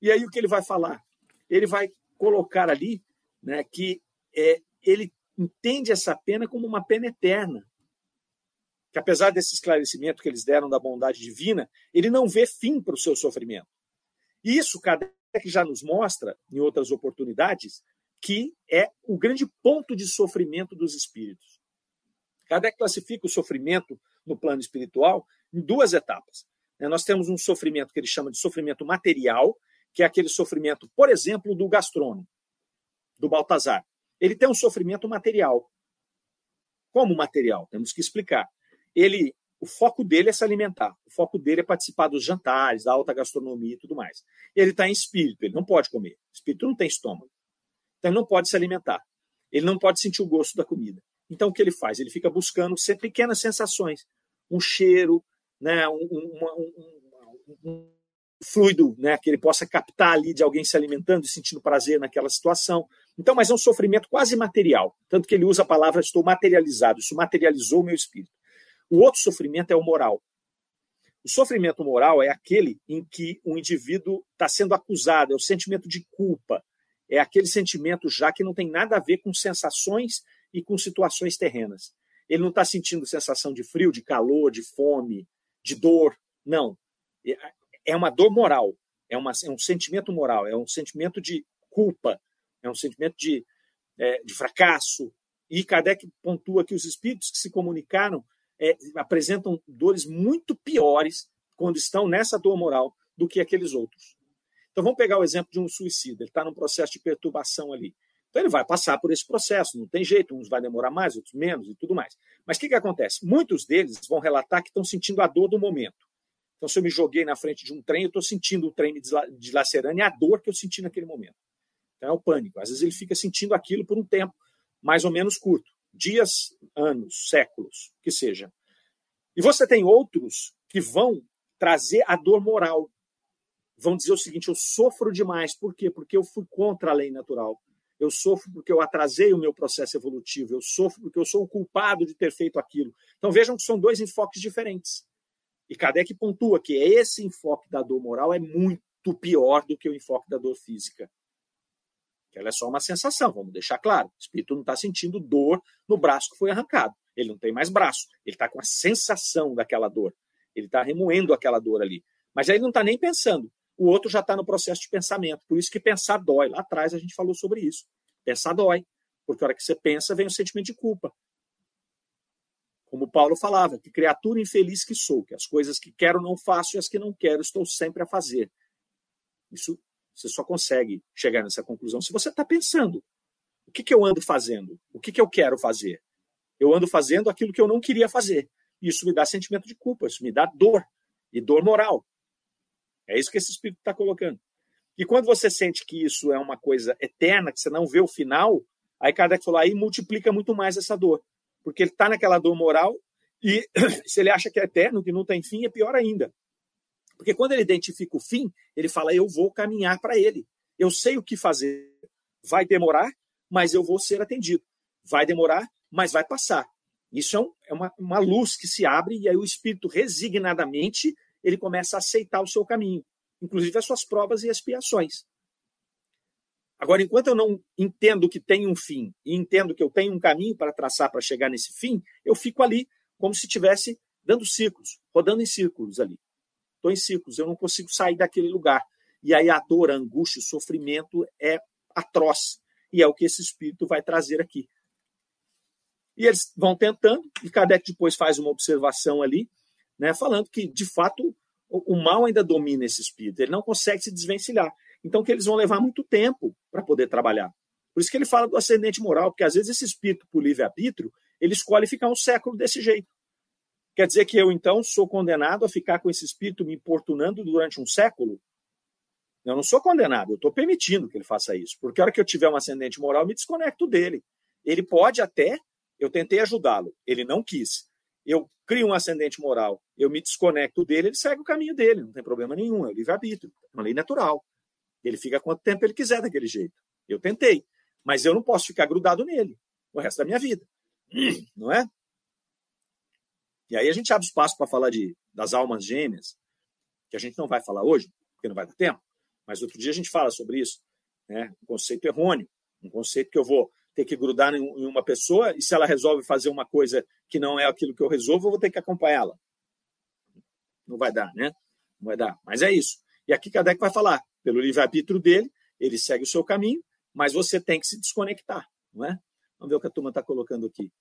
E aí o que ele vai falar? ele vai colocar ali né, que é, ele entende essa pena como uma pena eterna. Que apesar desse esclarecimento que eles deram da bondade divina, ele não vê fim para o seu sofrimento. Isso Kardec já nos mostra, em outras oportunidades, que é o grande ponto de sofrimento dos espíritos. Kardec classifica o sofrimento no plano espiritual em duas etapas. Nós temos um sofrimento que ele chama de sofrimento material, que é aquele sofrimento, por exemplo, do gastrônomo, do Baltazar. Ele tem um sofrimento material. Como material? Temos que explicar. Ele, o foco dele é se alimentar. O foco dele é participar dos jantares, da alta gastronomia e tudo mais. Ele está em espírito, ele não pode comer. Espírito não tem estômago. Então ele não pode se alimentar. Ele não pode sentir o gosto da comida. Então o que ele faz? Ele fica buscando pequenas sensações, um cheiro, né, um, um, um, fluido, né, que ele possa captar ali de alguém se alimentando e sentindo prazer naquela situação. Então, mas é um sofrimento quase material, tanto que ele usa a palavra estou materializado, isso materializou o meu espírito. O outro sofrimento é o moral. O sofrimento moral é aquele em que o indivíduo está sendo acusado, é o sentimento de culpa, é aquele sentimento já que não tem nada a ver com sensações e com situações terrenas. Ele não está sentindo sensação de frio, de calor, de fome, de dor. Não é uma dor moral, é, uma, é um sentimento moral, é um sentimento de culpa, é um sentimento de, é, de fracasso. E Kardec pontua que os espíritos que se comunicaram é, apresentam dores muito piores quando estão nessa dor moral do que aqueles outros. Então vamos pegar o exemplo de um suicida, ele está num processo de perturbação ali. Então ele vai passar por esse processo, não tem jeito, uns vai demorar mais, outros menos e tudo mais. Mas o que, que acontece? Muitos deles vão relatar que estão sentindo a dor do momento. Então, se eu me joguei na frente de um trem, eu estou sentindo o trem me dilacerando e a dor que eu senti naquele momento. Então, é o pânico. Às vezes ele fica sentindo aquilo por um tempo mais ou menos curto dias, anos, séculos, que seja. E você tem outros que vão trazer a dor moral. Vão dizer o seguinte: eu sofro demais. Por quê? Porque eu fui contra a lei natural. Eu sofro porque eu atrasei o meu processo evolutivo. Eu sofro porque eu sou o culpado de ter feito aquilo. Então vejam que são dois enfoques diferentes. E Kardec pontua que esse enfoque da dor moral é muito pior do que o enfoque da dor física. Ela é só uma sensação, vamos deixar claro. O espírito não está sentindo dor no braço que foi arrancado. Ele não tem mais braço. Ele está com a sensação daquela dor. Ele está remoendo aquela dor ali. Mas aí ele não está nem pensando. O outro já está no processo de pensamento. Por isso que pensar dói. Lá atrás a gente falou sobre isso. Pensar dói. Porque a hora que você pensa, vem o sentimento de culpa. Como Paulo falava, que criatura infeliz que sou, que as coisas que quero não faço e as que não quero estou sempre a fazer. Isso você só consegue chegar nessa conclusão se você está pensando. O que, que eu ando fazendo? O que, que eu quero fazer? Eu ando fazendo aquilo que eu não queria fazer. Isso me dá sentimento de culpa, isso me dá dor, e dor moral. É isso que esse espírito está colocando. E quando você sente que isso é uma coisa eterna, que você não vê o final, aí Kardec falou, aí multiplica muito mais essa dor. Porque ele está naquela dor moral, e se ele acha que é eterno, que não tem fim, é pior ainda. Porque quando ele identifica o fim, ele fala: eu vou caminhar para ele. Eu sei o que fazer. Vai demorar, mas eu vou ser atendido. Vai demorar, mas vai passar. Isso é, um, é uma, uma luz que se abre e aí o espírito resignadamente ele começa a aceitar o seu caminho, inclusive as suas provas e expiações. Agora, enquanto eu não entendo que tem um fim e entendo que eu tenho um caminho para traçar para chegar nesse fim, eu fico ali como se estivesse dando círculos, rodando em círculos ali estou em ciclos, eu não consigo sair daquele lugar. E aí a dor, a angústia, o sofrimento é atroz. E é o que esse espírito vai trazer aqui. E eles vão tentando, e Kardec depois faz uma observação ali, né, falando que, de fato, o, o mal ainda domina esse espírito, ele não consegue se desvencilhar. Então, que eles vão levar muito tempo para poder trabalhar. Por isso que ele fala do ascendente moral, porque às vezes esse espírito, por livre-arbítrio, ele escolhe ficar um século desse jeito. Quer dizer que eu, então, sou condenado a ficar com esse espírito me importunando durante um século? Eu não sou condenado, eu estou permitindo que ele faça isso. Porque a hora que eu tiver um ascendente moral, eu me desconecto dele. Ele pode até, eu tentei ajudá-lo, ele não quis. Eu crio um ascendente moral, eu me desconecto dele, ele segue o caminho dele, não tem problema nenhum, é livre-arbítrio, é uma lei natural. Ele fica quanto tempo ele quiser daquele jeito. Eu tentei, mas eu não posso ficar grudado nele o resto da minha vida. Não é? E aí a gente abre espaço para falar de, das almas gêmeas, que a gente não vai falar hoje, porque não vai dar tempo, mas outro dia a gente fala sobre isso. Né? Um conceito errôneo, um conceito que eu vou ter que grudar em uma pessoa e se ela resolve fazer uma coisa que não é aquilo que eu resolvo, eu vou ter que acompanhá-la. Não vai dar, né? Não vai dar. Mas é isso. E aqui Kardec vai falar, pelo livre-arbítrio dele, ele segue o seu caminho, mas você tem que se desconectar, não é? Vamos ver o que a turma está colocando aqui.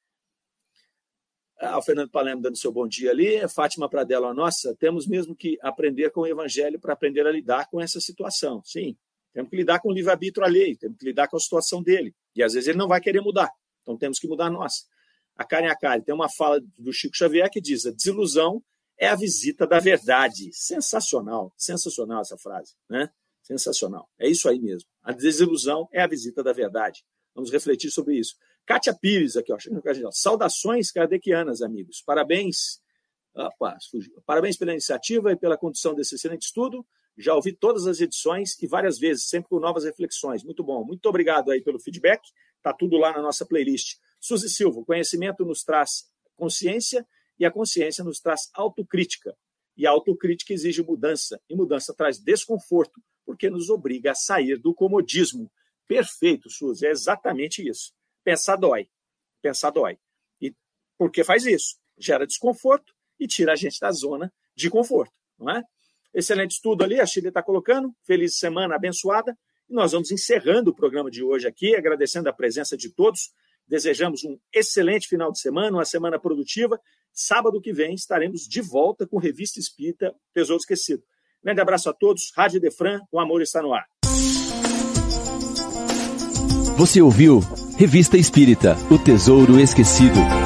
Ah, o Fernando Palermo dando seu bom dia ali, Fátima Pradella, nossa, temos mesmo que aprender com o Evangelho para aprender a lidar com essa situação. Sim, temos que lidar com o livre-arbítrio alheio, temos que lidar com a situação dele. E às vezes ele não vai querer mudar, então temos que mudar nós. A Karen Akari tem uma fala do Chico Xavier que diz: a desilusão é a visita da verdade. Sensacional, sensacional essa frase, né? Sensacional. É isso aí mesmo. A desilusão é a visita da verdade. Vamos refletir sobre isso. Kátia Pires, aqui, ó, saudações kardecianas, amigos. Parabéns. Opa, Parabéns pela iniciativa e pela condução desse excelente estudo. Já ouvi todas as edições e várias vezes, sempre com novas reflexões. Muito bom. Muito obrigado aí pelo feedback. Está tudo lá na nossa playlist. Suzy Silva, conhecimento nos traz consciência e a consciência nos traz autocrítica. E a autocrítica exige mudança, e mudança traz desconforto, porque nos obriga a sair do comodismo. Perfeito, Suzy, é exatamente isso. Pensar dói. Pensar dói. E porque faz isso? Gera desconforto e tira a gente da zona de conforto, não é? Excelente estudo ali, a Chile está colocando. Feliz semana abençoada. E nós vamos encerrando o programa de hoje aqui, agradecendo a presença de todos. Desejamos um excelente final de semana, uma semana produtiva. Sábado que vem estaremos de volta com Revista Espírita Tesouro Esquecido. Grande abraço a todos. Rádio Defran, o amor está no ar. Você ouviu Revista Espírita O Tesouro Esquecido.